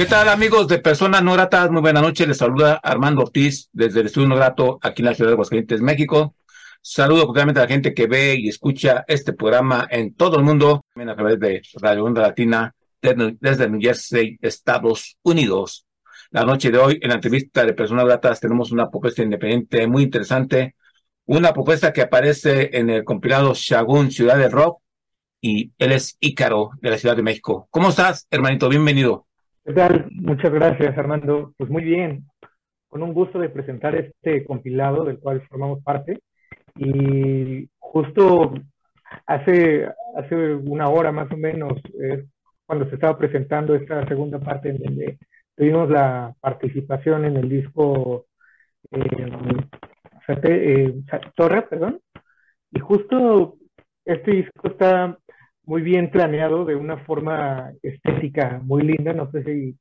¿Qué tal amigos de Personas No Gratas? Muy buenas noches, les saluda Armando Ortiz desde el Estudio No Grato aquí en la ciudad de Aguascalientes, México. Saludo cordialmente a la gente que ve y escucha este programa en todo el mundo, también a través de Radio Onda Latina desde New Jersey, Estados Unidos. La noche de hoy, en la entrevista de Personas Gratas, tenemos una propuesta independiente muy interesante, una propuesta que aparece en el compilado Shagun Ciudad del Rock, y él es Ícaro de la Ciudad de México. ¿Cómo estás, hermanito? Bienvenido. ¿Qué? Muchas gracias, Armando. Pues muy bien, con un gusto de presentar este compilado del cual formamos parte. Y justo hace, hace una hora más o menos, cuando se estaba presentando esta segunda parte en donde tuvimos la participación en el disco eh, eh, Torre, perdón. Y justo este disco está muy bien planeado, de una forma estética muy linda. No sé si,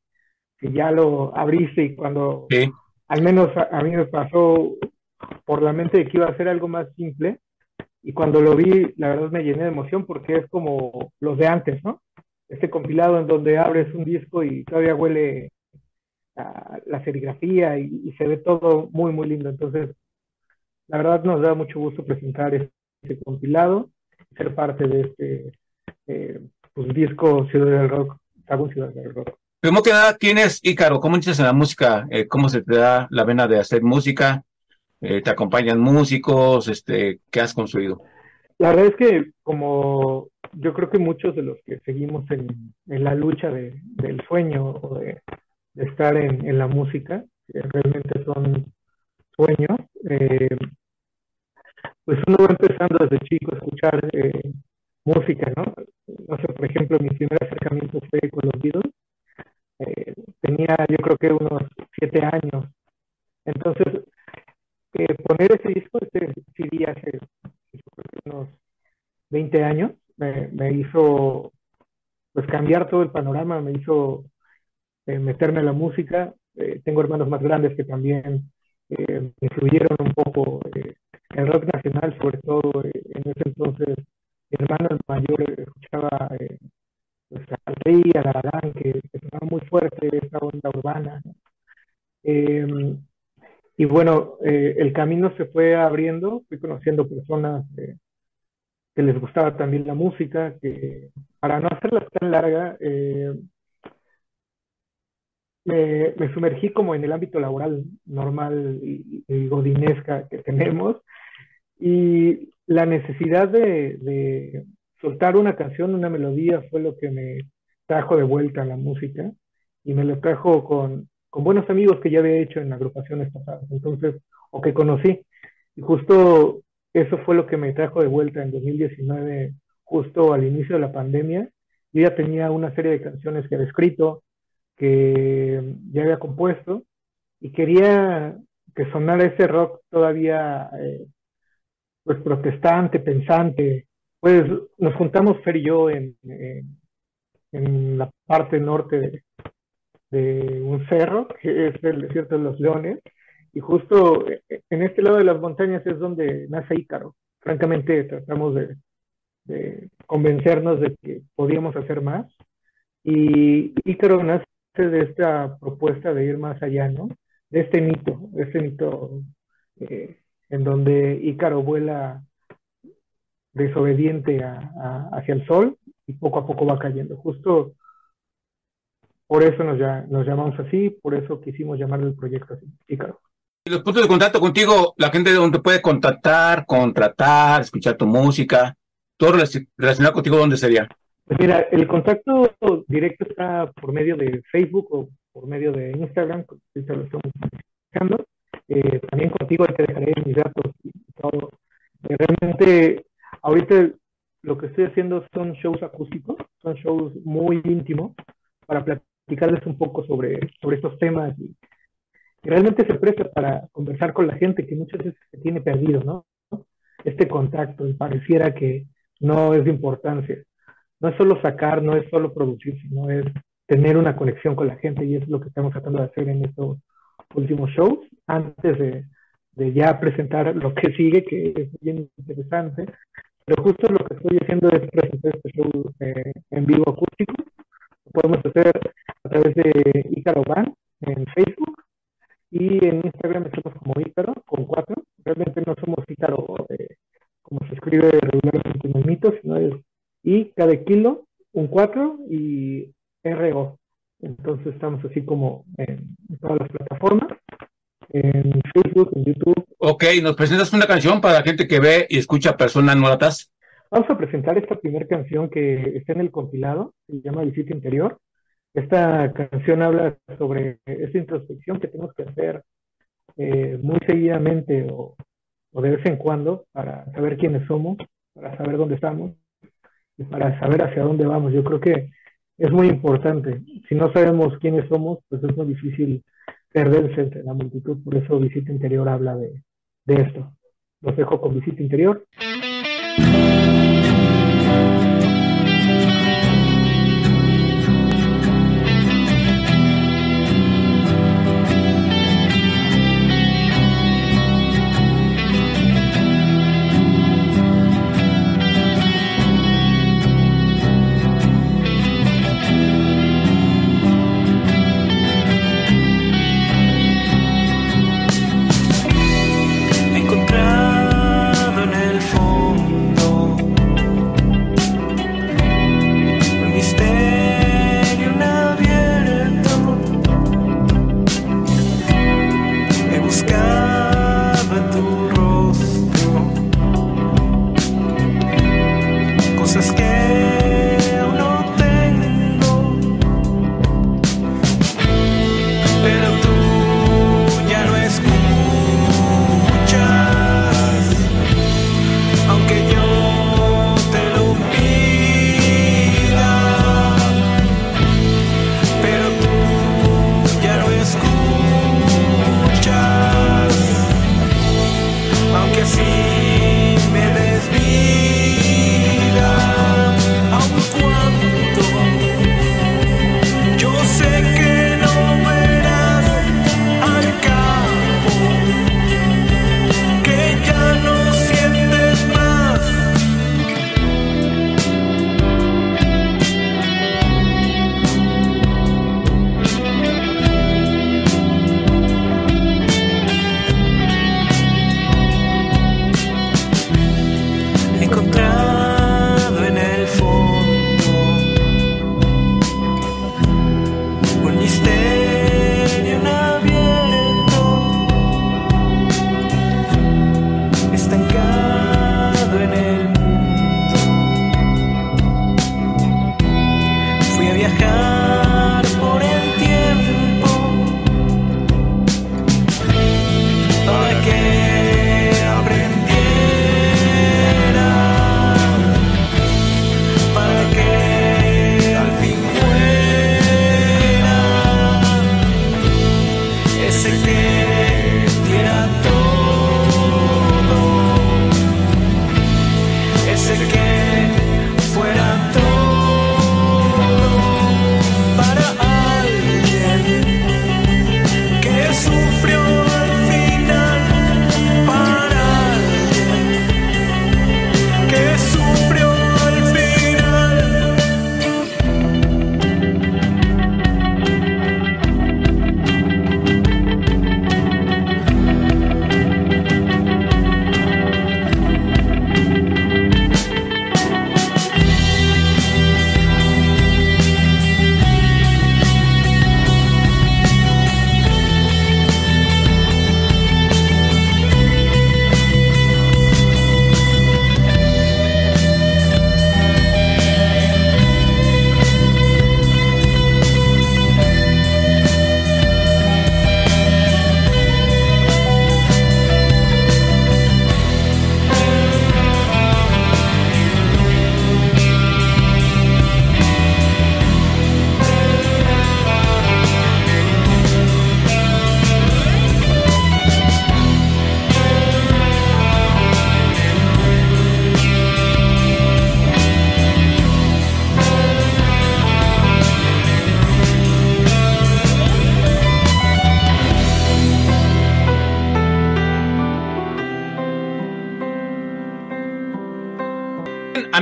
ya lo abriste y cuando, al menos a, mí me pasó por la mente de que iba a ser algo más simple. Y cuando lo vi, la verdad me llené de emoción porque es como los de antes, ¿no? Este compilado en donde abres un disco y todavía huele a la serigrafía y, se ve todo muy, muy lindo. Entonces, la verdad nos da mucho gusto presentar este compilado, ser parte de este eh, pues, disco Ciudad del Rock, Ciudad del Rock. Primero que nada, ¿quién es Ícaro? ¿Cómo inicias en la música? Eh, ¿Cómo se te da la vena de hacer música? Eh, ¿Te acompañan músicos? Este, ¿Qué has construido? La verdad es que como yo creo que muchos de los que seguimos en, la lucha de, del sueño o de, estar en, la música, que realmente son sueños, pues uno va empezando desde chico a escuchar música, ¿no? No sé, por ejemplo, mi primer acercamiento fue con los Beatles. Eh, tenía yo creo que unos siete años. Entonces, eh, poner ese disco, este CD hace unos 20 años, me, hizo pues cambiar todo el panorama, me hizo eh, meterme a la música. tengo hermanos más grandes que también influyeron un poco el rock nacional, sobre todo en ese entonces mi hermano el mayor escuchaba eh, pues, a Rey, a que, que sonaba muy fuerte esa onda urbana. Em, y bueno, eh, el camino se fue abriendo, fui conociendo personas eh, que les gustaba también la música, que para no hacerla tan larga, eh, me, me, sumergí como en el ámbito laboral normal y godinesca que tenemos. Y la necesidad de, soltar una canción, una melodía, fue lo que me trajo de vuelta a la música y me lo trajo con, buenos amigos que ya había hecho en agrupaciones pasadas, entonces, o que conocí. Y justo eso fue lo que me trajo de vuelta en 2019, justo al inicio de la pandemia. Yo ya tenía una serie de canciones que había escrito, que ya había compuesto, y quería que sonara ese rock todavía eh, pues protestante, pensante. Pues nos juntamos Fer y yo en, en, la parte norte de, un cerro, que es el desierto de los leones, y justo en este lado de las montañas es donde nace Ícaro. Francamente tratamos de, de convencernos de que podíamos hacer más, y Ícaro nace de esta propuesta de ir más allá, ¿no? De este mito, de este mito eh, en donde Ícaro vuela desobediente hacia el sol y poco a poco va cayendo. Justo por eso nos, nos llamamos así, por eso quisimos llamarle el proyecto así, Ícaro. Y los puntos de contacto contigo, la gente de donde puede contactar, contratar, escuchar tu música, todo relacionado contigo, ¿dónde sería? Pues mira, el contacto directo está por medio de Facebook o por medio de Instagram, ahorita lo estamos buscando. Eh, también contigo te dejaré mis datos y todo. Eh, realmente, ahorita lo que estoy haciendo son shows acústicos, son shows muy íntimos para platicarles un poco sobre, sobre estos temas y, realmente se presta para conversar con la gente que muchas veces se tiene perdido, ¿no? Este contacto y pareciera que no es de importancia. No es solo sacar, no es solo producir, sino es tener una conexión con la gente y es lo que estamos tratando de hacer en estos últimos shows antes de, de ya presentar lo que sigue, que es bien interesante. Pero justo lo que estoy haciendo es presentar este show eh, en vivo acústico. Lo podemos hacer a través de Icaro Band en Facebook y en Instagram estamos como Icaro con cuatro. Realmente no somos Icaro eh, como se escribe regularmente en el mito, sino es I cada kilo, un 4 y RO. Entonces estamos así como en todas las plataformas en Facebook, en YouTube. Ok, ¿nos presentas una canción para la gente que ve y escucha personas novatas? Vamos a presentar esta primera canción que está en el compilado, se llama Visita Interior. Esta canción habla sobre esa introspección que tenemos que hacer eh, muy seguidamente o, o, de vez en cuando para saber quiénes somos, para saber dónde estamos y para saber hacia dónde vamos. Yo creo que es muy importante. Si no sabemos quiénes somos, pues es muy difícil perderse entre la multitud. Por eso Visita Interior habla de, de esto. Los dejo con Visita Interior.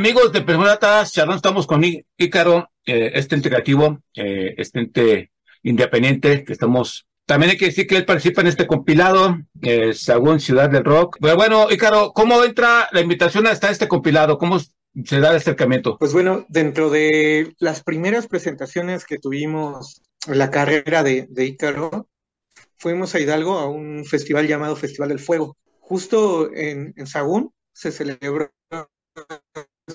Amigos de Personas charlando, estamos con Ícaro, eh, este integrativo, eh, este ente independiente que estamos también hay que decir que él participa en este compilado, eh, según Ciudad del Rock. Pero bueno, Ícaro, ¿cómo entra la invitación hasta este compilado? ¿Cómo se da el acercamiento? Pues bueno, dentro de las primeras presentaciones que tuvimos en la carrera de, de Ícaro, fuimos a Hidalgo a un festival llamado Festival del Fuego. Justo en, en Sagún se celebró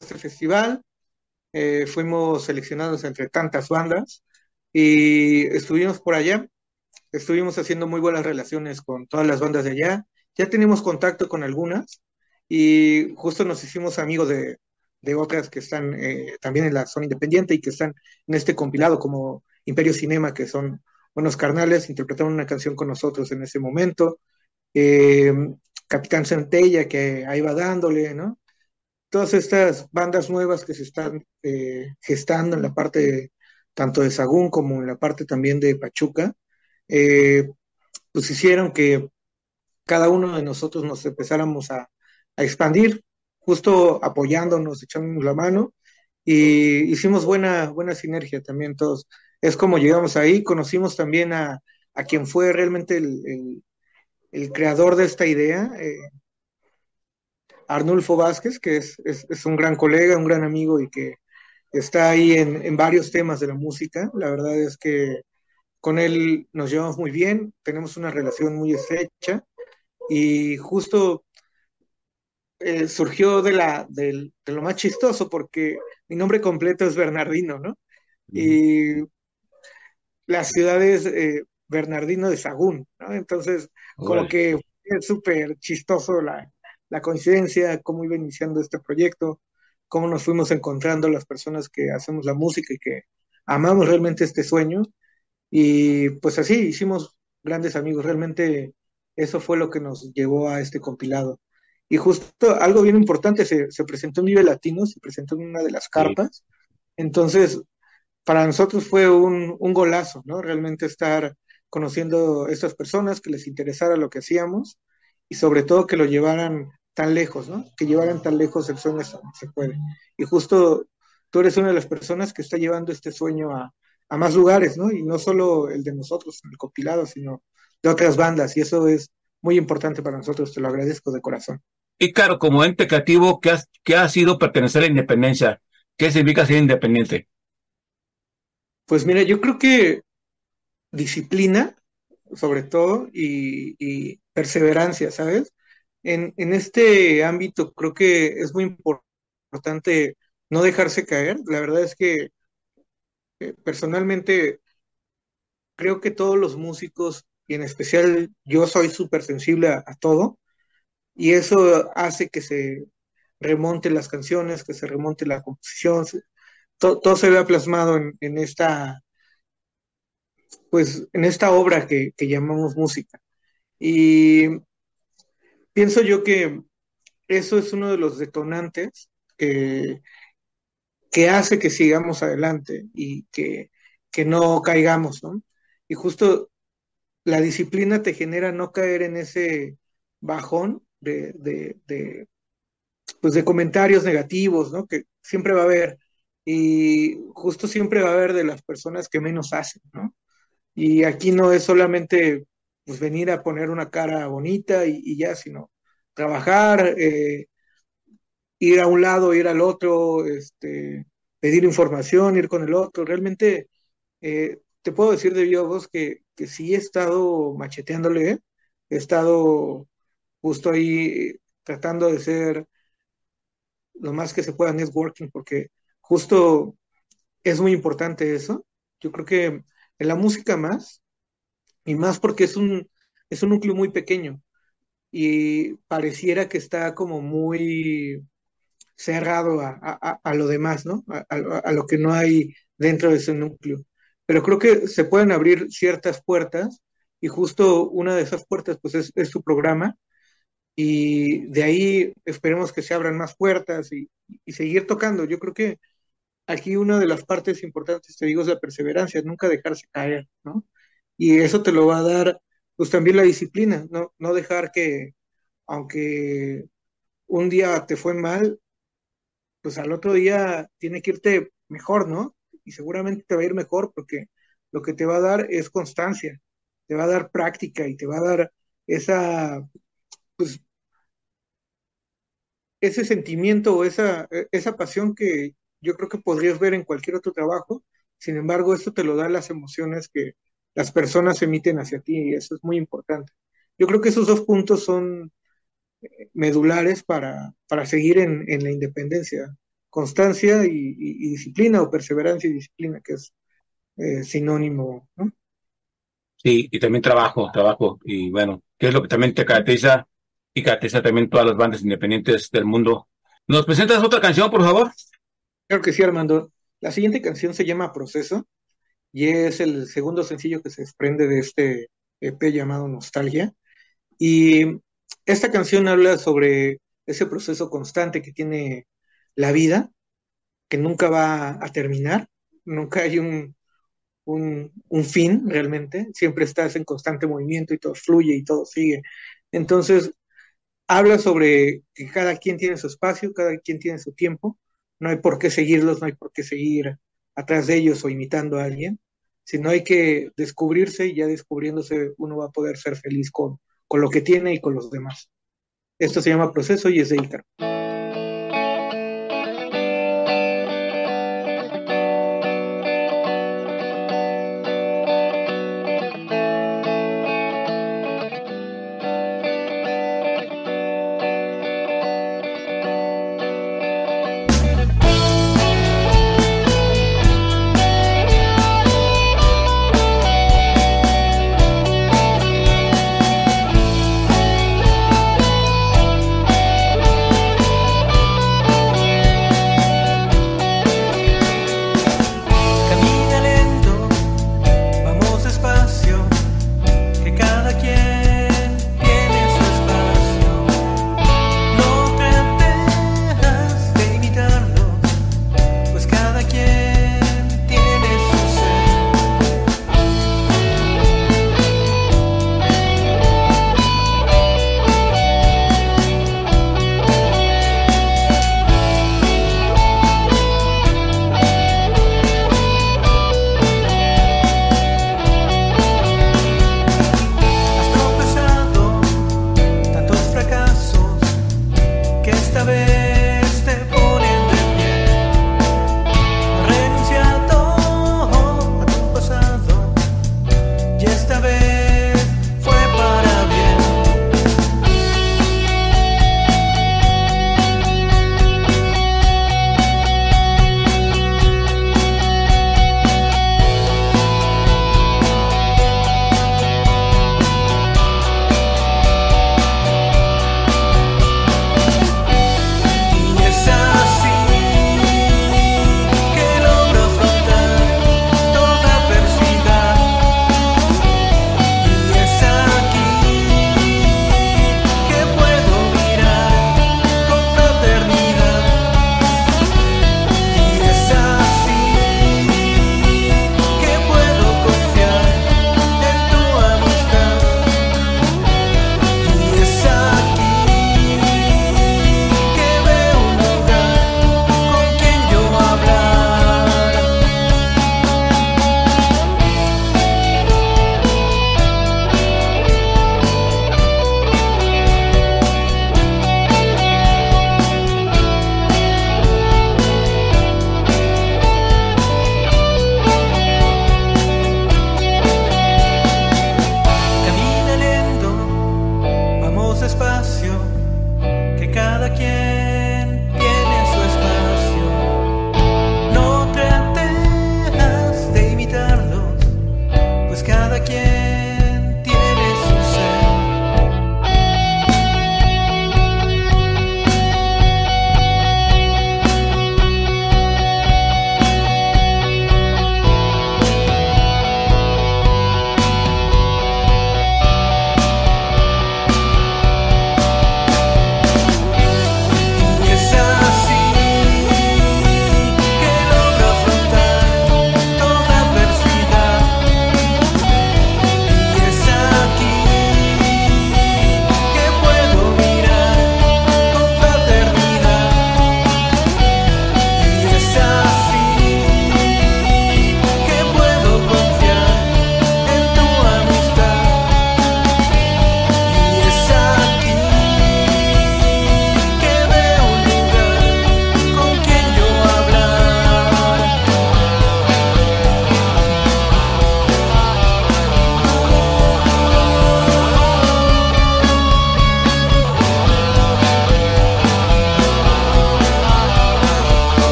este festival, eh, fuimos seleccionados entre tantas bandas y estuvimos por allá, estuvimos haciendo muy buenas relaciones con todas las bandas de allá, ya tenemos contacto con algunas y justo nos hicimos amigos de, de otras que están eh, también en la zona independiente y que están en este compilado como Imperio Cinema, que son buenos carnales, interpretaron una canción con nosotros en ese momento. Eh, Capitán Centella, que ahí va dándole, ¿no? Todas estas bandas nuevas que se están eh, gestando en la parte tanto de Sagún como en la parte también de Pachuca, eh, pues hicieron que cada uno de nosotros nos empezáramos a, a expandir, justo apoyándonos, echándonos la mano, y hicimos buena, buena sinergia también todos. Es como llegamos ahí, conocimos también a, quien fue realmente el, creador de esta idea, eh, Arnulfo Vázquez, que es, un gran colega, un gran amigo y que está ahí en, varios temas de la música. La verdad es que con él nos llevamos muy bien, tenemos una relación muy estrecha y justo eh, surgió de, la, de, lo más chistoso porque mi nombre completo es Bernardino, ¿no? Y la ciudad es eh, Bernardino de Sagún, ¿no? Entonces, como que es súper chistoso la, coincidencia, cómo iba iniciando este proyecto, cómo nos fuimos encontrando las personas que hacemos la música y que amamos realmente este sueño. Y pues así hicimos grandes amigos, realmente eso fue lo que nos llevó a este compilado. Y justo algo bien importante, se, presentó en Vive Latino, se presentó en una de las carpas. Entonces, para nosotros fue un, golazo, ¿no? Realmente estar conociendo a estas personas, que les interesara lo que hacíamos y sobre todo que lo llevaran tan lejos, ¿no? Que llevaran tan lejos el sueño se puede. Y justo tú eres una de las personas que está llevando este sueño a, a más lugares, ¿no? Y no solo el de nosotros, el compilado, sino de otras bandas. Y eso es muy importante para nosotros, te lo agradezco de corazón. Y claro, como ente creativo, ¿qué, qué ha sido pertenecer a la independencia? ¿Qué significa ser independiente? Pues mira, yo creo que disciplina, sobre todo, y, perseverancia, ¿sabes? En, este ámbito creo que es muy importante no dejarse caer. La verdad es que eh, personalmente creo que todos los músicos, y en especial yo soy súper sensible a, todo, y eso hace que se remonte las canciones, que se remonte la composición, todo, se vea plasmado en, esta, pues, en esta obra que, llamamos música. Y pienso yo que eso es uno de los detonantes que, que hace que sigamos adelante y que, no caigamos, ¿no? Y justo la disciplina te genera no caer en ese bajón de, de, pues de comentarios negativos, ¿no? Que siempre va a haber y justo siempre va a haber de las personas que menos hacen, ¿no? Y aquí no es solamente pues venir a poner una cara bonita y, ya, sino trabajar, eh, ir a un lado, ir al otro, este, pedir información, ir con el otro. Realmente eh, te puedo decir de viva voz que, que sí he estado macheteándole, ¿eh? he estado justo ahí tratando de ser lo más que se pueda networking, porque justo es muy importante eso. Yo creo que la música más, y más porque es un, es un núcleo muy pequeño y pareciera que está como muy cerrado a, lo demás, ¿no? A, lo que no hay dentro de ese núcleo. Pero creo que se pueden abrir ciertas puertas y justo una de esas puertas pues es, es su programa y de ahí esperemos que se abran más puertas y, y seguir tocando. Yo creo que aquí una de las partes importantes, te digo, es la perseverancia, nunca dejarse caer, ¿no? Y eso te lo va a dar, pues también la disciplina, ¿no? No dejar que, aunque un día te fue mal, pues al otro día tiene que irte mejor, ¿no? Y seguramente te va a ir mejor porque lo que te va a dar es constancia, te va a dar práctica y te va a dar esa, pues, ese sentimiento o esa, esa pasión que yo creo que podrías ver en cualquier otro trabajo. Sin embargo, esto te lo da las emociones que las personas emiten hacia ti y eso es muy importante. Yo creo que esos dos puntos son eh, medulares para, para seguir en, en la independencia. Constancia y, disciplina o perseverancia y disciplina, que es eh, sinónimo, ¿no? Sí, y también trabajo, trabajo. Y bueno, ¿qué es lo que también te caracteriza y caracteriza también todas las bandas independientes del mundo? ¿Nos presentas otra canción, por favor? Claro que sí, Armando. La siguiente canción se llama Proceso y es el segundo sencillo que se desprende de este EP llamado Nostalgia. Y esta canción habla sobre ese proceso constante que tiene la vida, que nunca va a terminar, nunca hay un, un, fin realmente, siempre estás en constante movimiento y todo fluye y todo sigue. Entonces, habla sobre que cada quien tiene su espacio, cada quien tiene su tiempo, no hay por qué seguirlos, no hay por qué seguir atrás de ellos o imitando a alguien, sino hay que descubrirse y ya descubriéndose uno va a poder ser feliz con, con lo que tiene y con los demás. Esto se llama proceso y es de Ícaro.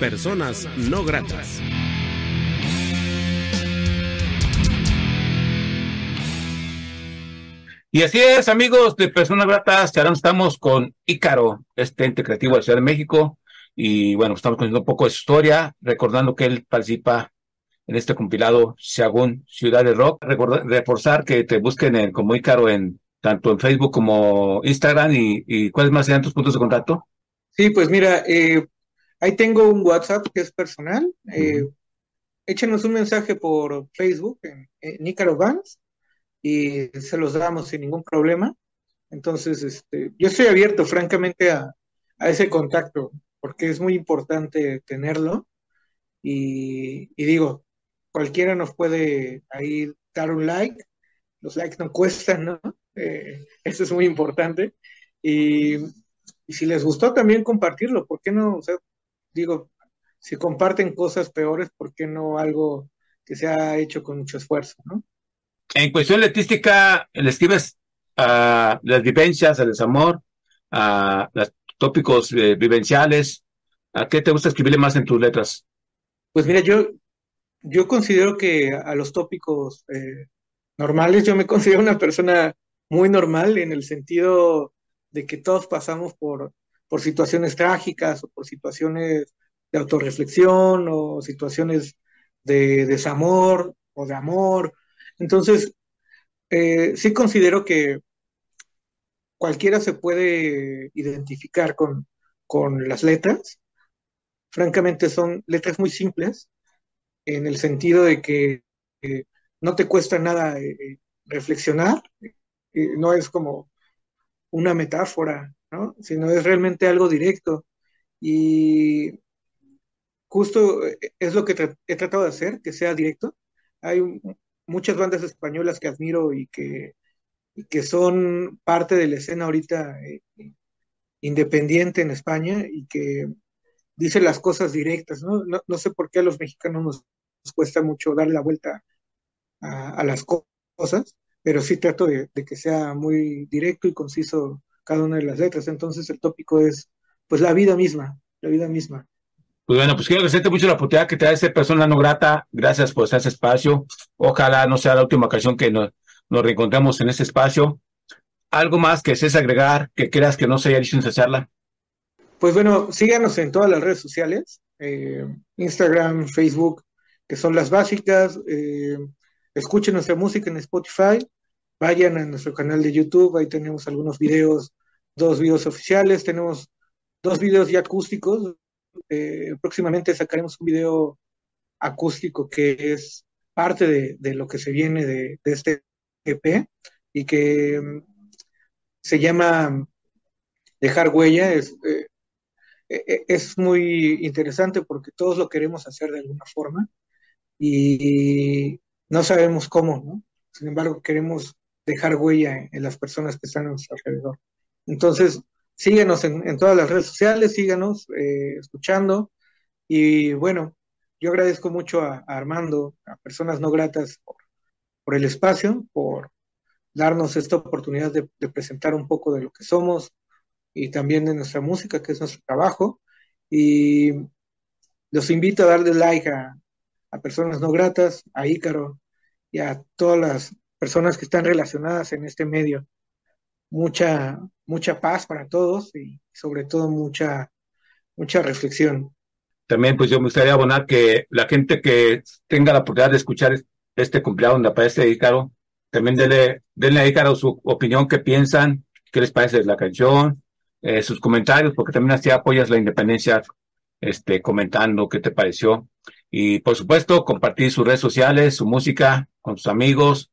Personas No Gratas. Y así es, amigos de Personas Gratas, ahora estamos con Ícaro, este ente creativo de la Ciudad de México, y bueno, estamos conociendo un poco de su historia, recordando que él participa en este compilado Según Ciudad de Rock. reforzar que te busquen en, como Ícaro en tanto en Facebook como Instagram y, y ¿cuáles más serían tus puntos de contacto? Sí, pues mira, eh, Ahí tengo un WhatsApp que es personal. Eh, échenos un mensaje por Facebook en, en Vans y se los damos sin ningún problema. Entonces, este, yo estoy abierto, francamente, a, ese contacto, porque es muy importante tenerlo. Y, digo, cualquiera nos puede ahí dar un like. Los likes no cuestan, ¿no? Eh, eso es muy importante. Y, y, si les gustó, también compartirlo. ¿Por qué no? O sea, digo, si comparten cosas peores, ¿por qué no algo que se ha hecho con mucho esfuerzo, ¿no? En cuestión letística, le escribes a las vivencias, al desamor, a los tópicos eh, vivenciales. ¿A qué te gusta escribirle más en tus letras? Pues mira, yo, yo considero que a los tópicos eh, normales, yo me considero una persona muy normal en el sentido de que todos pasamos por por situaciones trágicas o por situaciones de autorreflexión o situaciones de desamor o de amor. Entonces, eh, sí considero que cualquiera se puede identificar con, las letras. Francamente son letras muy simples en el sentido de que eh, no te cuesta nada eh, reflexionar, no es como una metáfora Sino es realmente algo directo. Y justo eh, es lo que he tratado de hacer, que sea directo. Hay muchas bandas españolas que admiro y que, que son parte de la escena ahorita eh, independiente en España y que dicen las cosas directas, ¿no? No, sé por qué a los mexicanos nos, cuesta mucho darle la vuelta a, las cosas, pero sí trato de, que sea muy directo y conciso cada una de las letras. Entonces el tópico es, pues, la vida misma, la vida misma. Pues bueno, pues quiero agradecerte mucho la oportunidad que te da esta persona no grata. Gracias por este espacio. Ojalá no sea la última ocasión que nos, nos reencontremos en este espacio. ¿Algo más que desees agregar, que creas que no se haya dicho en esta charla? Pues bueno, síganos en todas las redes sociales, eh, Instagram, Facebook, que son las básicas. Eh, escuchen nuestra música en Spotify vayan a nuestro canal de YouTube, ahí tenemos algunos videos, dos videos oficiales, tenemos dos videos ya acústicos. Eh, próximamente sacaremos un video acústico que es parte de, lo que se viene de, este EP y que mm, se llama Dejar Huella. Es, eh, eh, es muy interesante porque todos lo queremos hacer de alguna forma y no sabemos cómo, ¿no? Sin embargo, queremos dejar huella en, las personas que están a nuestro alrededor. Entonces, síguenos en, todas las redes sociales, síganos eh, escuchando. Y bueno, yo agradezco mucho a, Armando, a personas no gratas, por, el espacio, por darnos esta oportunidad de, presentar un poco de lo que somos y también de nuestra música, que es nuestro trabajo. Y los invito a darle like a, a personas no gratas, a Ícaro y a todas las personas que están relacionadas en este medio. Mucha, mucha paz para todos y sobre todo mucha, mucha reflexión. También pues yo me gustaría abonar que la gente que tenga la oportunidad de escuchar este cumpleaños donde aparece Ícaro, también denle, denle a Ícaro su opinión, qué piensan, qué les parece la canción, eh, sus comentarios, porque también así apoyas la independencia, este, comentando qué te pareció. Y por supuesto, compartir sus redes sociales, su música con sus amigos,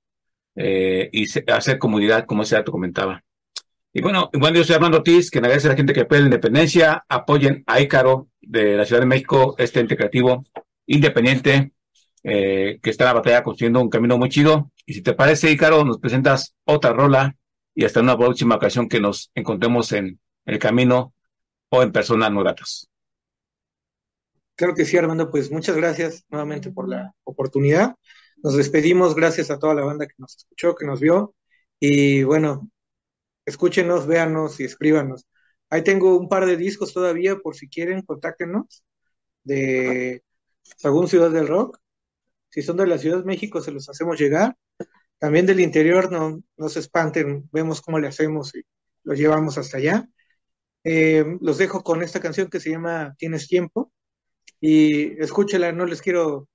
eh, y hacer comunidad, como ese dato comentaba. Y bueno, bueno, yo soy Armando Ortiz, que agradece a la gente que apoya la independencia, apoyen a Ícaro de la Ciudad de México, este ente creativo independiente, eh, que está en la batalla construyendo un camino muy chido. Y si te parece, Ícaro, nos presentas otra rola y hasta una próxima ocasión que nos encontremos en el camino o en personas no gratas. Claro que sí, Armando, pues muchas gracias nuevamente por la oportunidad. Nos despedimos, gracias a toda la banda que nos escuchó, que nos vio. Y bueno, escúchenos, véanos y escríbanos Ahí tengo un par de discos todavía, por si quieren, contáctenos, de Sagún Ciudad del Rock. Si son de la Ciudad de México, se los hacemos llegar. También del interior, no, no se espanten, vemos cómo le hacemos y los llevamos hasta allá. Eh, los dejo con esta canción que se llama Tienes tiempo y escúchela, no les quiero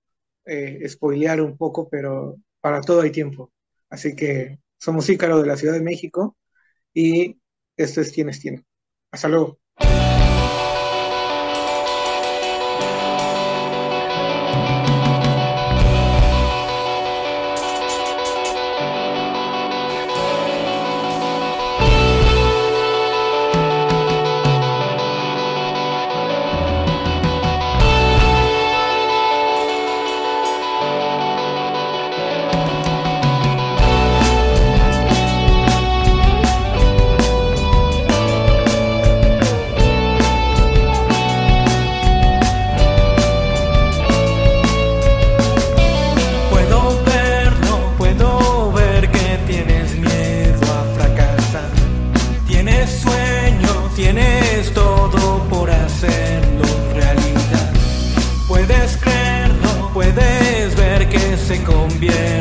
eh, spoilear un poco, pero para todo hay tiempo. Así que somos Ícaro de la Ciudad de México y esto es Tienes tiempo. Hasta luego. En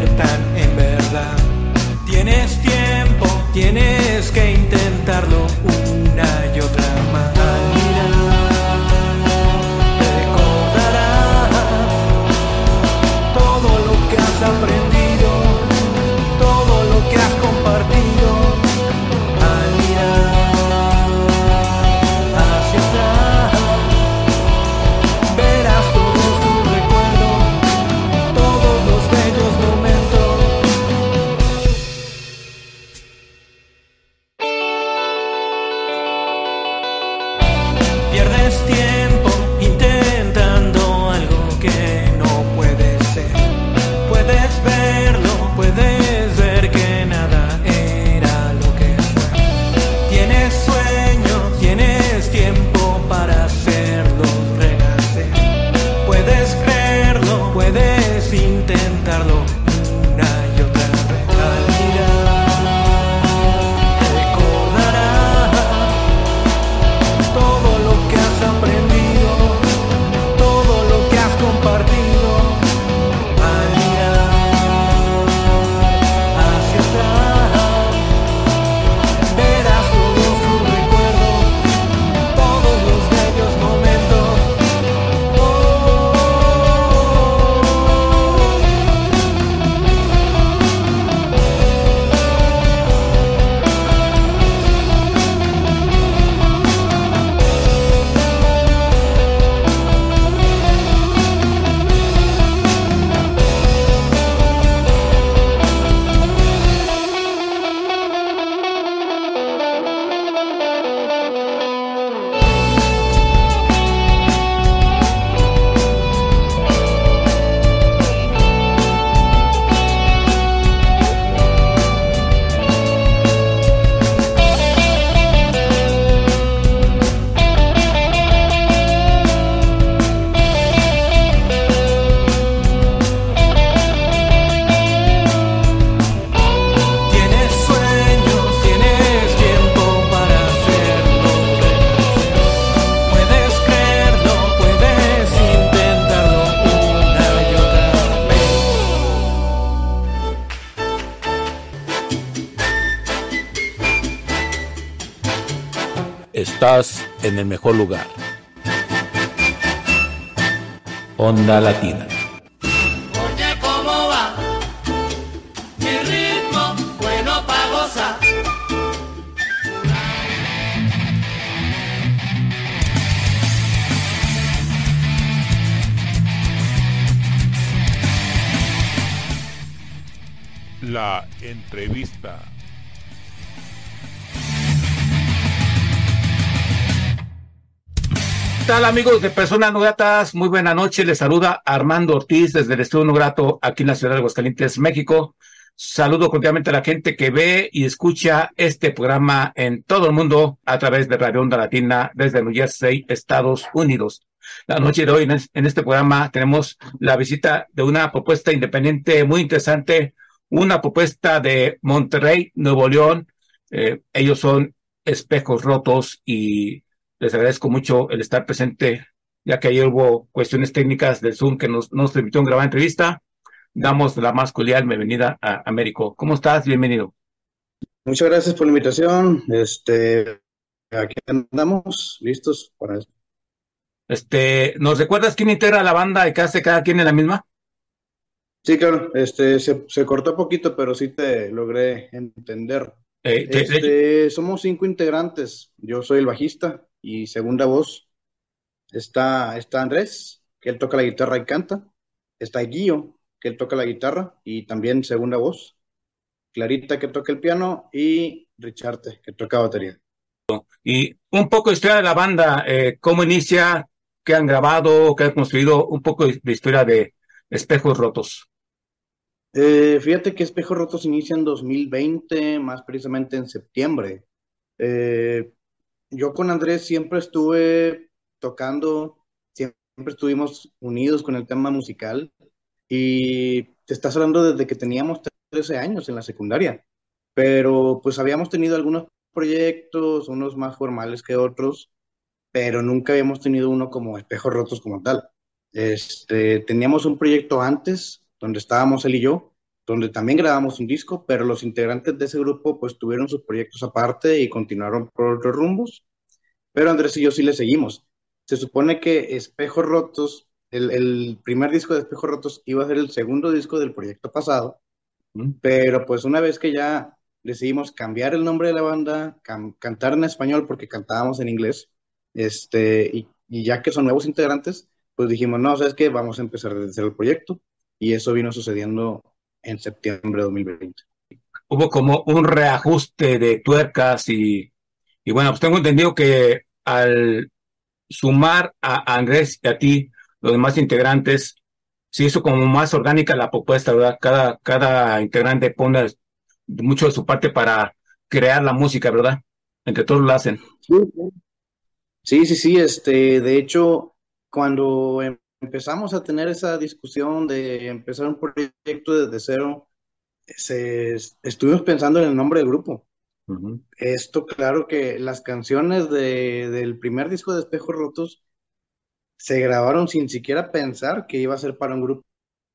lugar. Onda Latina. Amigos de Personas No Gratas? Muy buena noche, les saluda Armando Ortiz desde el Estudio No Grato aquí en la ciudad de Aguascalientes, México. Saludo cordialmente a la gente que ve y escucha este programa en todo el mundo a través de Radio Onda Latina desde New Jersey, Estados Unidos. La noche de hoy en este programa tenemos la visita de una propuesta independiente muy interesante, una propuesta de Monterrey, Nuevo León. Eh, ellos son Espejos Rotos y les agradezco mucho el estar presente, ya que ayer hubo cuestiones técnicas del Zoom que nos, nos permitieron grabar entrevista. Damos la más cordial bienvenida a Américo. ¿Cómo estás? Bienvenido. Muchas gracias por la invitación. Este, aquí andamos, listos para eso. Este, ¿nos recuerdas quién integra la banda y qué hace cada quien en la misma? Sí, claro, este, se, se cortó poquito, pero sí te logré entender. Eh, te- Este, somos cinco integrantes. Yo soy el bajista y segunda voz. Está, está Andrés, que él toca la guitarra y canta. Está Guillo, que él toca la guitarra y también segunda voz. Clarita, que toca el piano y Richarte, que toca batería. y un poco de historia de la banda, eh, cómo inicia, qué han grabado, qué han construido, un poco de, historia de Espejos Rotos. Eh, fíjate que Espejos Rotos inicia en 2020, más precisamente en septiembre. Eh, yo con Andrés siempre estuve tocando, siempre estuvimos unidos con el tema musical y te estás hablando desde que teníamos 13 años en la secundaria, pero pues habíamos tenido algunos proyectos, unos más formales que otros, pero nunca habíamos tenido uno como Espejos Rotos como tal. Este, teníamos un proyecto antes, donde estábamos él y yo, donde también grabamos un disco, pero los integrantes de ese grupo pues tuvieron sus proyectos aparte y continuaron por otros rumbos, pero Andrés y yo sí le seguimos. Se supone que Espejos Rotos, el, el primer disco de Espejos Rotos iba a ser el segundo disco del proyecto pasado, ¿Mm? pero pues una vez que ya decidimos cambiar el nombre de la banda, cantar en español porque cantábamos en inglés, este, y, y ya que son nuevos integrantes, pues dijimos, no, ¿sabes qué? Vamos a empezar desde el proyecto, y eso vino sucediendo en septiembre de 2020. Hubo como un reajuste de tuercas y, y bueno, pues tengo entendido que al sumar a Andrés y a ti, los demás integrantes, se hizo como más orgánica la propuesta, ¿verdad? Cada, cada integrante pone mucho de su parte para crear la música, ¿verdad? Entre todos lo hacen. Sí, sí, sí, este, de hecho, cuando empezamos a tener esa discusión de empezar un proyecto desde cero, se, estuvimos pensando en el nombre del grupo. Ujú. Esto, claro que las canciones de, del primer disco de Espejos Rotos se grabaron sin siquiera pensar que iba a ser para un grupo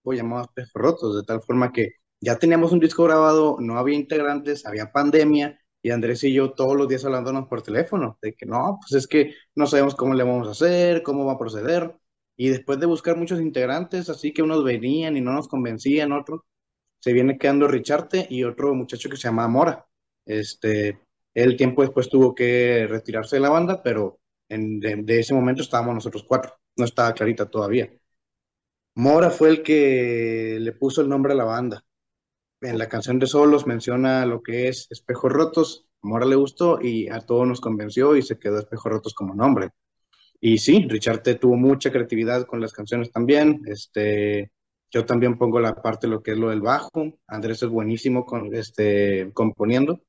llamado Espejos Rotos, de tal forma que ya teníamos un disco grabado, no había integrantes, había pandemia, y Andrés y yo todos los días hablándonos por teléfono, de que no, pues es que no sabemos cómo le vamos a hacer, cómo va a proceder, y después de buscar muchos integrantes, así que unos venían y no nos convencían, otros, se viene quedando Richarte y otro muchacho que se llama Mora. Este, él tiempo después tuvo que retirarse de la banda, pero en, de, ese momento estábamos nosotros cuatro, no estaba Clarita todavía. Mora fue el que le puso el nombre a la banda. En la canción de Solos menciona lo que es Espejos Rotos. Mora le gustó y a todos nos convenció y se quedó Espejos Rotos como nombre. Y sí, Richarte tuvo mucha creatividad con las canciones también. Este, yo también pongo la parte de lo que es lo del bajo. Andrés es buenísimo con, este, componiendo.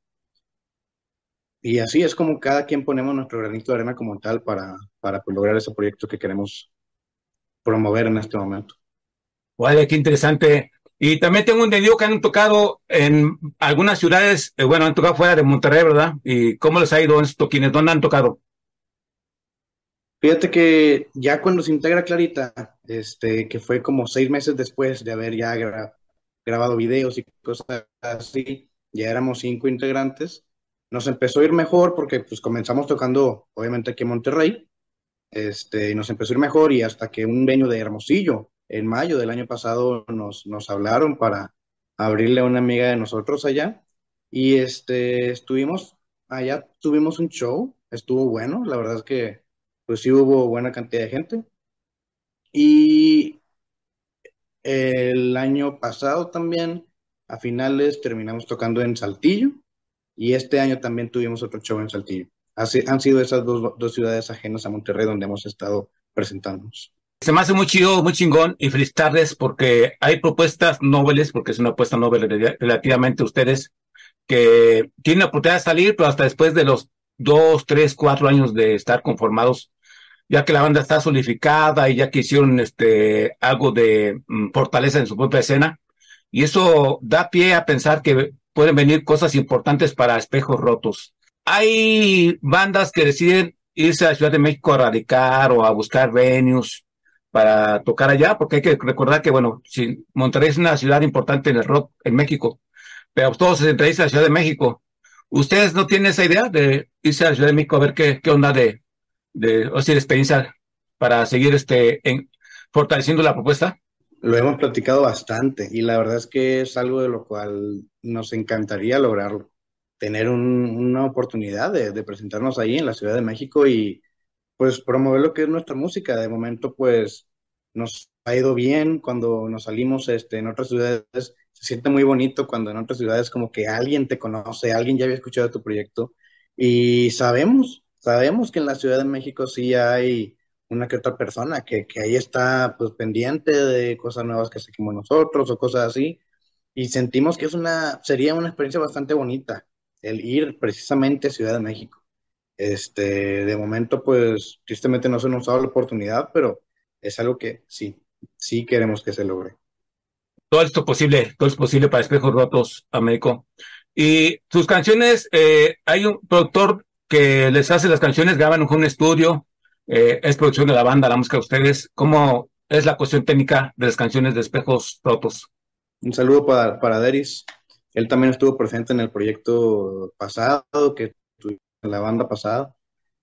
Y así es como cada quien ponemos nuestro granito de arena como tal para, para pues, lograr ese proyecto que queremos promover en este momento. Vale, qué interesante. Y también tengo entendido que han tocado en algunas ciudades, eh, bueno, han tocado fuera de Monterrey, ¿verdad? ¿Y cómo les ha ido en estos toquines? ¿Dónde han tocado? Fíjate que ya cuando se integra Clarita, este, que fue como seis meses después de haber ya gra- grabado videos y cosas así, ya éramos cinco integrantes, nos empezó a ir mejor porque pues comenzamos tocando obviamente aquí en Monterrey, este, y nos empezó a ir mejor y hasta que un venue de Hermosillo en mayo del año pasado nos, nos hablaron para abrirle a una amiga de nosotros allá y este, estuvimos allá, tuvimos un show, estuvo bueno, la verdad es que pues sí hubo buena cantidad de gente. Y el año pasado también, a finales, terminamos tocando en Saltillo y este año también tuvimos otro show en Saltillo. Así, han sido esas dos, dos ciudades ajenas a Monterrey donde hemos estado presentándonos. Se me hace muy chido, muy chingón y felicitarles porque hay propuestas nobles, porque es una apuesta noble rel- relativamente a ustedes, que tienen la oportunidad de salir, pero hasta después de los dos, tres, cuatro años de estar conformados, ya que la banda está solidificada y ya que hicieron este algo de mm, fortaleza en su propia escena, y eso da pie a pensar que pueden venir cosas importantes para espejos rotos. hay bandas que deciden irse a la Ciudad de México a radicar o a buscar venues para tocar allá, porque hay que recordar que, bueno, si Monterrey es una ciudad importante en el rock en México, pero todos se centralizan a la Ciudad de México. ¿Ustedes no tienen esa idea de irse a la Ciudad de México a ver qué, qué onda de, de, o sea, de experiencia para seguir este, en, fortaleciendo la propuesta? Lo hemos platicado bastante y la verdad es que es algo de lo cual nos encantaría lograrlo, tener un- una oportunidad de, de presentarnos ahí en la Ciudad de México y pues promover lo que es nuestra música. De momento pues nos ha ido bien cuando nos salimos este, en otras ciudades, se siente muy bonito cuando en otras ciudades como que alguien te conoce, alguien ya había escuchado tu proyecto y sabemos, sabemos que en la Ciudad de México sí hay una que otra persona que, que ahí está pues pendiente de cosas nuevas que seguimos nosotros o cosas así. Y sentimos que es una, sería una experiencia bastante bonita el ir precisamente a Ciudad de México. Este, de momento, pues, tristemente no se nos ha dado la oportunidad, pero es algo que sí, sí queremos que se logre. Todo esto es posible, todo es posible para Espejos Rotos, Américo. Y sus canciones, eh, hay un productor que les hace las canciones, graban un estudio, eh, es producción de la banda, la música de ustedes. ¿Cómo es la cuestión técnica de las canciones de Espejos Rotos? Un saludo para, para Deris. Él también estuvo presente en el proyecto pasado, que tuvimos en la banda pasada.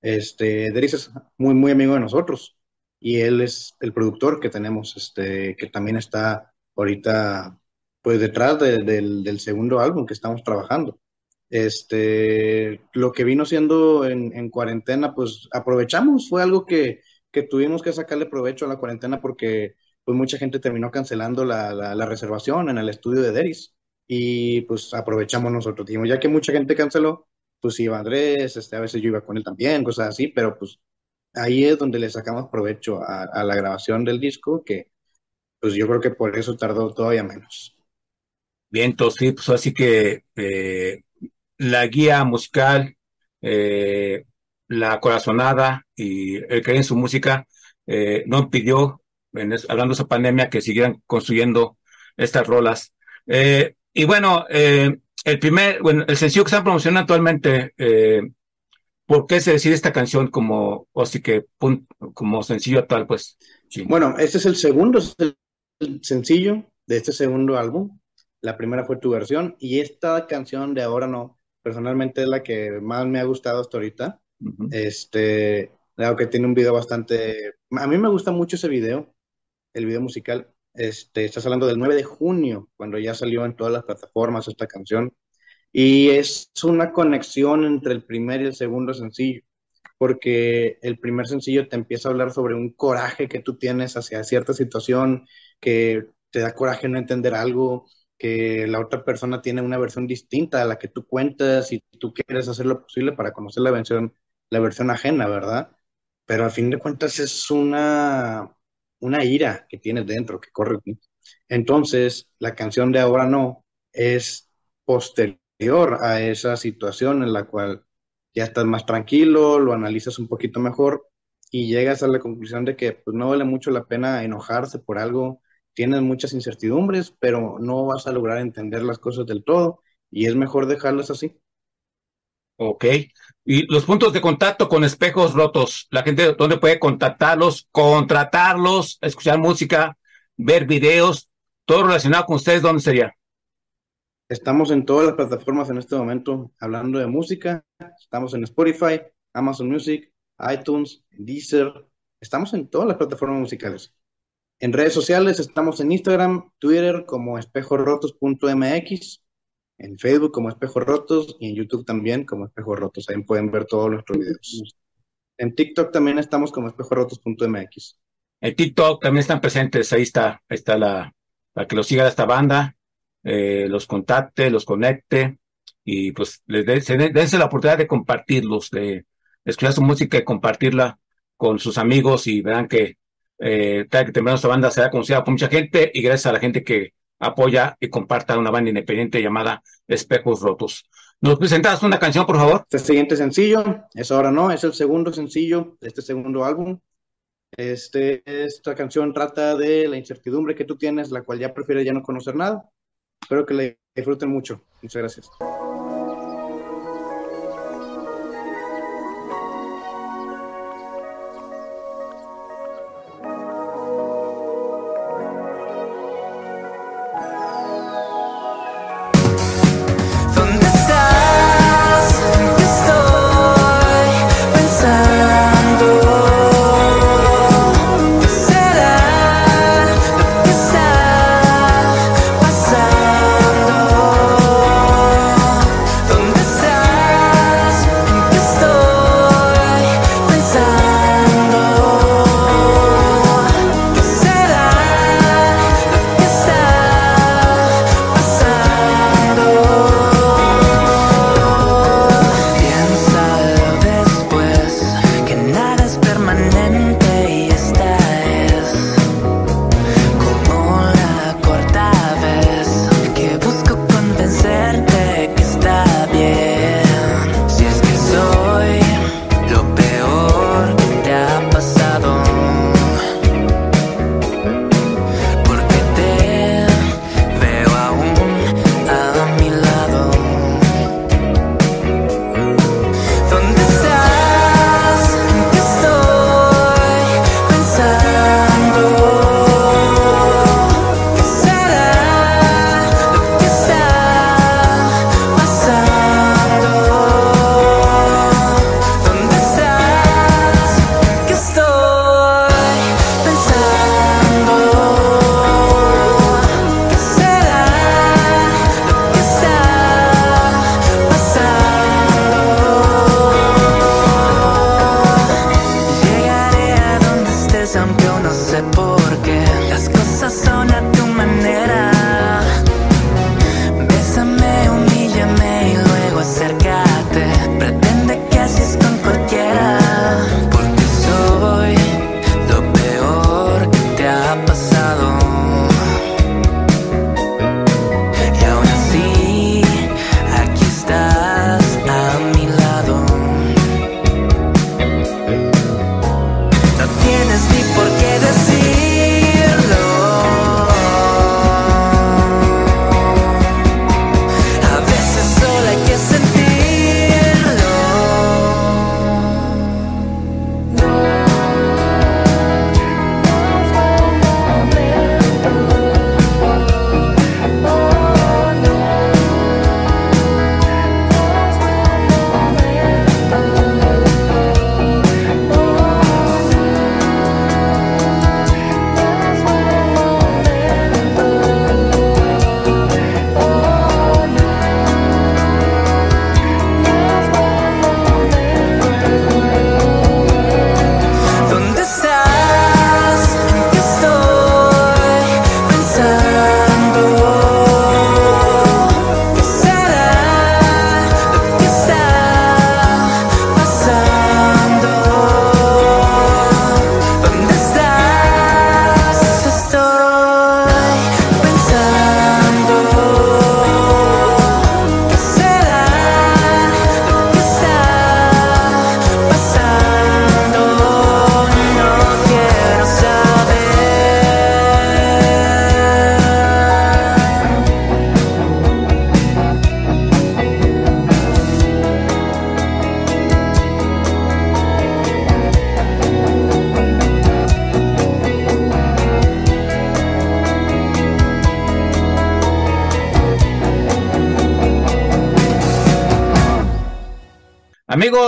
Este, Deris es muy, muy amigo de nosotros y él es el productor que tenemos, este, que también está ahorita, pues, detrás de- del, del segundo álbum que estamos trabajando. Este, lo que vino siendo en, en cuarentena, pues, aprovechamos, fue algo que, que tuvimos que sacarle provecho a la cuarentena porque pues mucha gente terminó cancelando la, la, la reservación en el estudio de Deris y pues aprovechamos nosotros. Dijimos, ya que mucha gente canceló, pues iba Andrés, este, a veces yo iba con él también, cosas así, pero pues ahí es donde le sacamos provecho a, a la grabación del disco, que pues yo creo que por eso tardó todavía menos. Bien, entonces, pues así que eh, la guía musical, eh, la corazonada y el creer en su música eh, no impidió, hablando de esa pandemia, que siguieran construyendo estas rolas. Eh, y bueno, el primer, bueno, el sencillo que están promocionando actualmente, ¿por qué se decide esta canción como, o que como sencillo actual? Pues. Bueno, este es el segundo sencillo de este segundo álbum. La primera fue tu versión y esta canción de ahora no, personalmente es la que más me ha gustado hasta ahorita. Ujú. Este, dado que tiene un video bastante... A mí me gusta mucho ese video, el video musical. Este, estás hablando del 9 de junio, cuando ya salió en todas las plataformas esta canción. Y es una conexión entre el primer y el segundo sencillo, porque el primer sencillo te empieza a hablar sobre un coraje que tú tienes hacia cierta situación, que te da coraje no entender algo, que la otra persona tiene una versión distinta a la que tú cuentas y tú quieres hacer lo posible para conocer la versión, la versión ajena, ¿verdad? Pero al fin de cuentas es una, una ira que tienes dentro, que corre. Entonces, la canción de Ahora No es posterior a esa situación en la cual ya estás más tranquilo, lo analizas un poquito mejor y llegas a la conclusión de que pues, no vale mucho la pena enojarse por algo, tienes muchas incertidumbres, pero no vas a lograr entender las cosas del todo y es mejor dejarlas así. Ok. Y los puntos de contacto con espejos rotos, la gente, ¿dónde puede contactarlos, contratarlos, escuchar música, ver videos, todo relacionado con ustedes, ¿dónde sería? Estamos en todas las plataformas en este momento hablando de música. Estamos en Spotify, Amazon Music, iTunes, Deezer. Estamos en todas las plataformas musicales. En redes sociales estamos en Instagram, Twitter como espejorrotos.mx, en Facebook como Espejos Rotos y en YouTube también como Espejos Rotos. Ahí pueden ver todos nuestros videos. En TikTok también estamos como espejorrotos.mx. En TikTok también están presentes, ahí está, ahí está la, para que los siga esta banda, eh, los contacte, los conecte y pues les se den- dense la oportunidad de compartirlos, de escuchar su música y compartirla con sus amigos y verán que eh, tarde que temprano esta banda será conocida por mucha gente y gracias a la gente que apoya y comparta una banda independiente llamada Espejos Rotos. ¿Nos presentas una canción, por favor? Este siguiente sencillo, es ahora no, es el segundo sencillo de este segundo álbum. Este, esta canción trata de la incertidumbre que tú tienes, la cual ya prefieres ya no conocer nada. Espero que le disfruten mucho. Muchas gracias.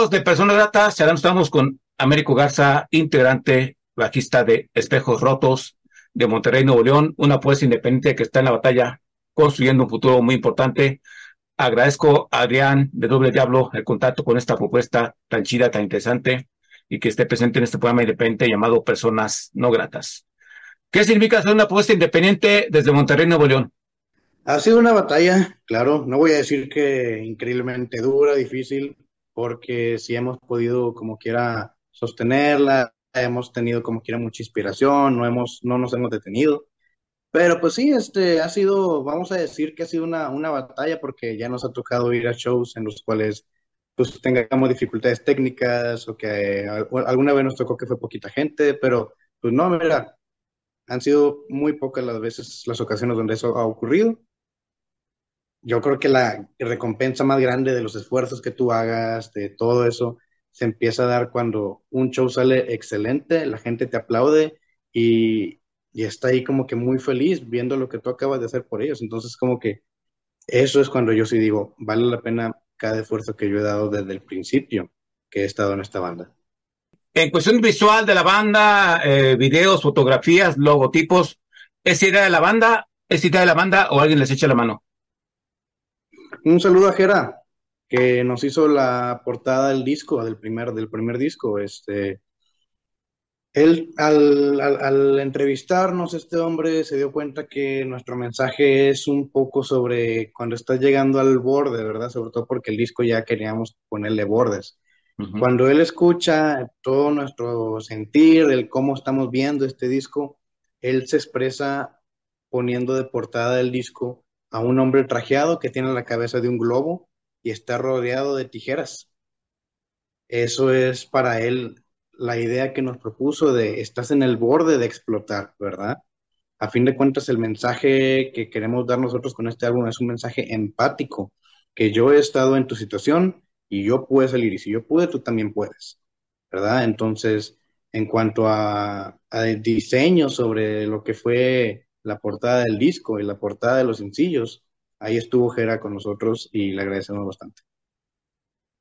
Amigos de Personas Gratas, ahora estamos con Américo Garza, integrante, bajista de Espejos Rotos de Monterrey, Nuevo León, una apuesta independiente que está en la batalla construyendo un futuro muy importante. Agradezco a Adrián de Doble Diablo el contacto con esta propuesta tan chida, tan interesante y que esté presente en este programa independiente llamado Personas No Gratas. ¿Qué significa ser una apuesta independiente desde Monterrey, Nuevo León? Ha sido una batalla, claro, no voy a decir que increíblemente dura, difícil, porque sí hemos podido como quiera sostenerla, hemos tenido como quiera mucha inspiración, no hemos, no nos hemos detenido. Pero pues sí, este ha sido, vamos a decir que ha sido una, una batalla porque ya nos ha tocado ir a shows en los cuales pues tengamos dificultades técnicas o que alguna vez nos tocó que fue poquita gente, pero pues no, mira, han sido muy pocas las veces, las ocasiones donde eso ha ocurrido. Yo creo que la recompensa más grande de los esfuerzos que tú hagas, de todo eso, se empieza a dar cuando un show sale excelente, la gente te aplaude y, y está ahí como que muy feliz viendo lo que tú acabas de hacer por ellos. Entonces, como que eso es cuando yo sí digo, vale la pena cada esfuerzo que yo he dado desde el principio que he estado en esta banda. En cuestión visual de la banda, eh, videos, fotografías, logotipos, ¿es idea de la banda? ¿Es idea de la banda o alguien les echa la mano? Un saludo a Jera, que nos hizo la portada del disco, del primer, del primer disco. Este, él, al, al, al entrevistarnos, este hombre se dio cuenta que nuestro mensaje es un poco sobre cuando estás llegando al borde, ¿verdad? Sobre todo porque el disco ya queríamos ponerle bordes. Cuando él escucha todo nuestro sentir, el cómo estamos viendo este disco, él se expresa poniendo de portada del disco a un hombre trajeado que tiene la cabeza de un globo y está rodeado de tijeras. Eso es para él la idea que nos propuso de estás en el borde de explotar, ¿verdad? A fin de cuentas, el mensaje que queremos dar nosotros con este álbum es un mensaje empático, que yo he estado en tu situación y yo pude salir, y si yo pude, tú también puedes, ¿verdad? Entonces, en cuanto a, a diseño sobre lo que fue la portada del disco y la portada de los sencillos, ahí estuvo Jera con nosotros y le agradecemos bastante.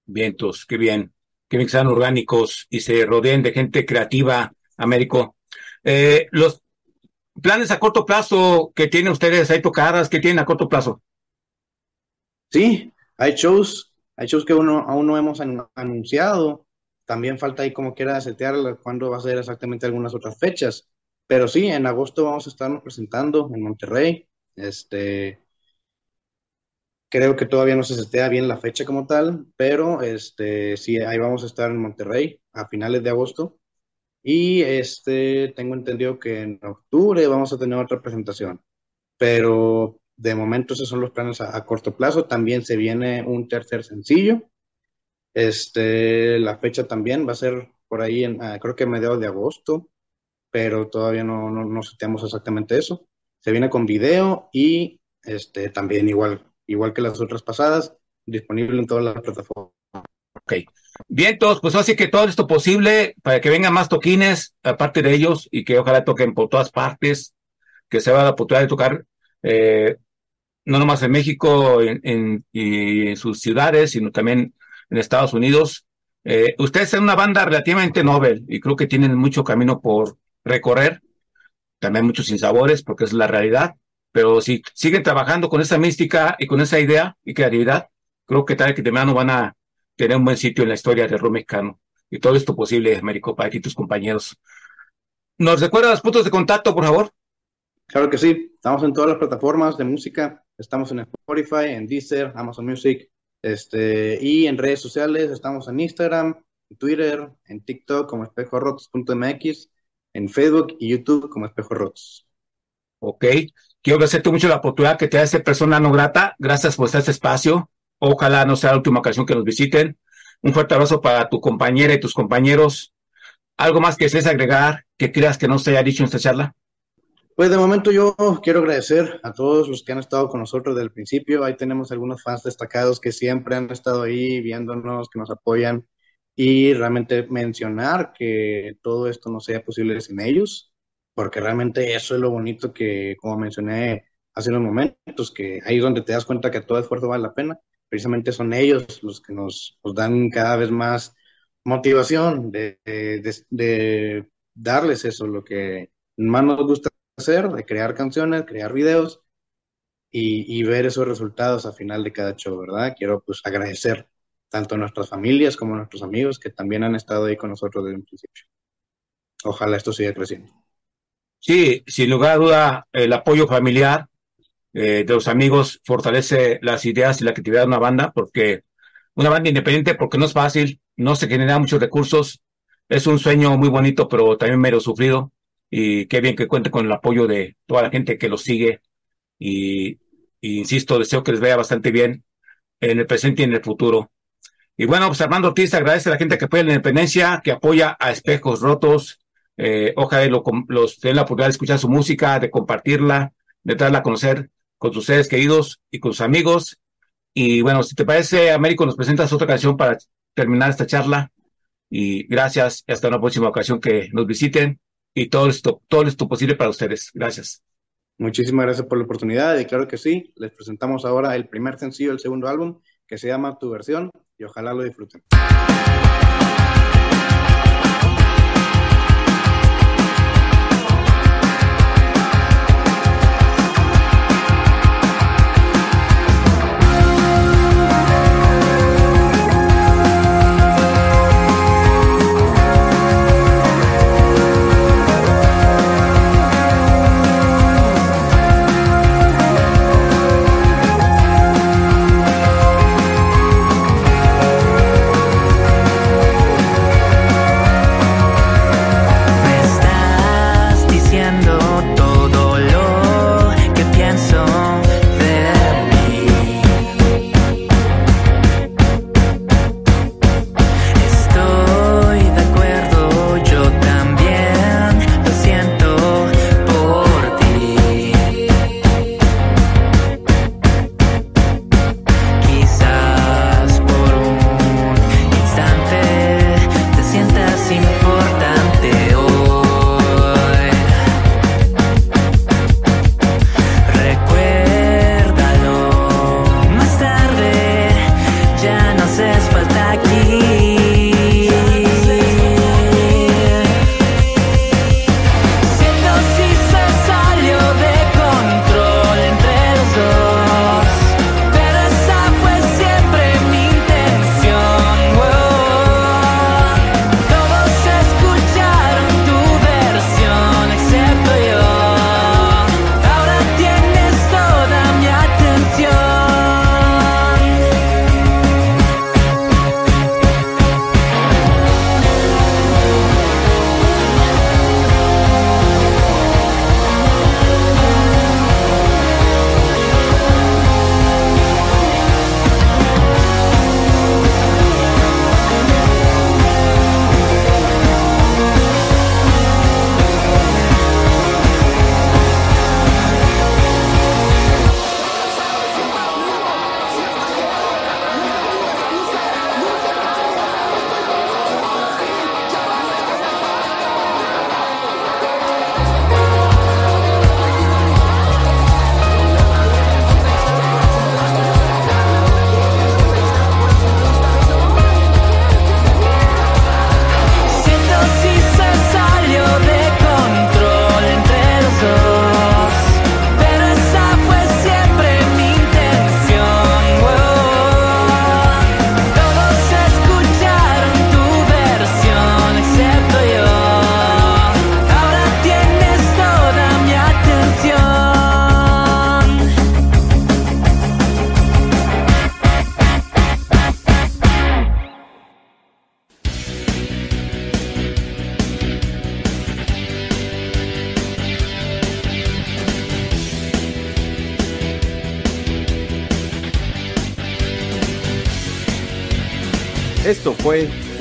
Vientos, qué bien. Que bien que sean orgánicos y se rodeen de gente creativa, Américo. Eh, los planes a corto plazo que tienen ustedes, hay tocadas que tienen a corto plazo. Sí, hay shows, hay shows que uno, aún no hemos anu- anunciado. también falta ahí como quiera setear cuándo va a ser exactamente algunas otras fechas. Pero sí, en agosto vamos a estarnos presentando en Monterrey. Este, creo que todavía no se setea bien la fecha como tal, pero este, sí, ahí vamos a estar en Monterrey a finales de agosto. Y este, tengo entendido que en octubre vamos a tener otra presentación. Pero de momento esos son los planes a, corto plazo. También se viene un tercer sencillo. Este, la fecha también va a ser por ahí, en, ah, creo que mediados de agosto, pero todavía no, no, no seteamos exactamente eso. Se viene con video y este, también igual, igual que las otras pasadas, disponible en todas las plataformas. Ok. Bien, todos, pues así que todo esto posible para que vengan más toquines, aparte de ellos, y que ojalá toquen por todas partes, que se va a la oportunidad de tocar, eh, no nomás en México en, en, y en sus ciudades, sino también en Estados Unidos. Eh, ustedes son una banda relativamente novel y creo que tienen mucho camino por recorrer, también muchos sinsabores, porque es la realidad, pero si siguen trabajando con esa mística y con esa idea y creatividad, creo que tal que de mano van a tener un buen sitio en la historia del rock mexicano. Y todo esto posible, Américo, para y tus compañeros. ¿Nos recuerda los puntos de contacto, por favor? Claro que sí. Estamos en todas las plataformas de música. Estamos en Spotify, en Deezer, Amazon Music. Este, y en redes sociales estamos en Instagram, en Twitter, en TikTok como espejorotos.mx, en Facebook y YouTube como espejorotos. Ok. Quiero agradecerte mucho la oportunidad que te da esta persona no grata. Gracias por este espacio. Ojalá no sea la última ocasión que nos visiten. Un fuerte abrazo para tu compañera y tus compañeros. ¿Algo más que desees agregar que creas que no se haya dicho en esta charla? Pues de momento yo quiero agradecer a todos los que han estado con nosotros desde el principio. Ahí tenemos algunos fans destacados que siempre han estado ahí viéndonos, que nos apoyan y realmente mencionar que todo esto no sea posible sin ellos, porque realmente eso es lo bonito que, como mencioné hace unos momentos, que ahí es donde te das cuenta que todo esfuerzo vale la pena. Precisamente son ellos los que nos, nos dan cada vez más motivación de, de, de darles eso, lo que más nos gusta hacer, de crear canciones, crear videos y, y, ver esos resultados a final de cada show, ¿verdad? Quiero pues agradecer tanto nuestras familias como nuestros amigos que también han estado ahí con nosotros desde un principio. Ojalá esto siga creciendo. Sí, sin lugar a duda, el apoyo familiar eh, de los amigos fortalece las ideas y la creatividad de una banda, porque una banda independiente, porque no es fácil, no se generan muchos recursos, es un sueño muy bonito, pero también medio sufrido y qué bien que cuente con el apoyo de toda la gente que los sigue y, y, insisto, deseo que les vaya bastante bien en el presente y en el futuro. Y bueno, pues Armando Ortiz agradece a la gente que apoya la independencia, que apoya a Espejos Rotos, eh, ojalá lo, los den la oportunidad de escuchar su música, de compartirla, de darla a conocer con sus seres queridos y con sus amigos. Y bueno, si te parece, Américo, nos presentas otra canción para terminar esta charla. Y gracias, hasta una próxima ocasión que nos visiten y todo esto, todo esto posible para ustedes. Gracias. Muchísimas gracias por la oportunidad y claro que sí, les presentamos ahora el primer sencillo del segundo álbum que se llama Tu versión y ojalá lo disfruten.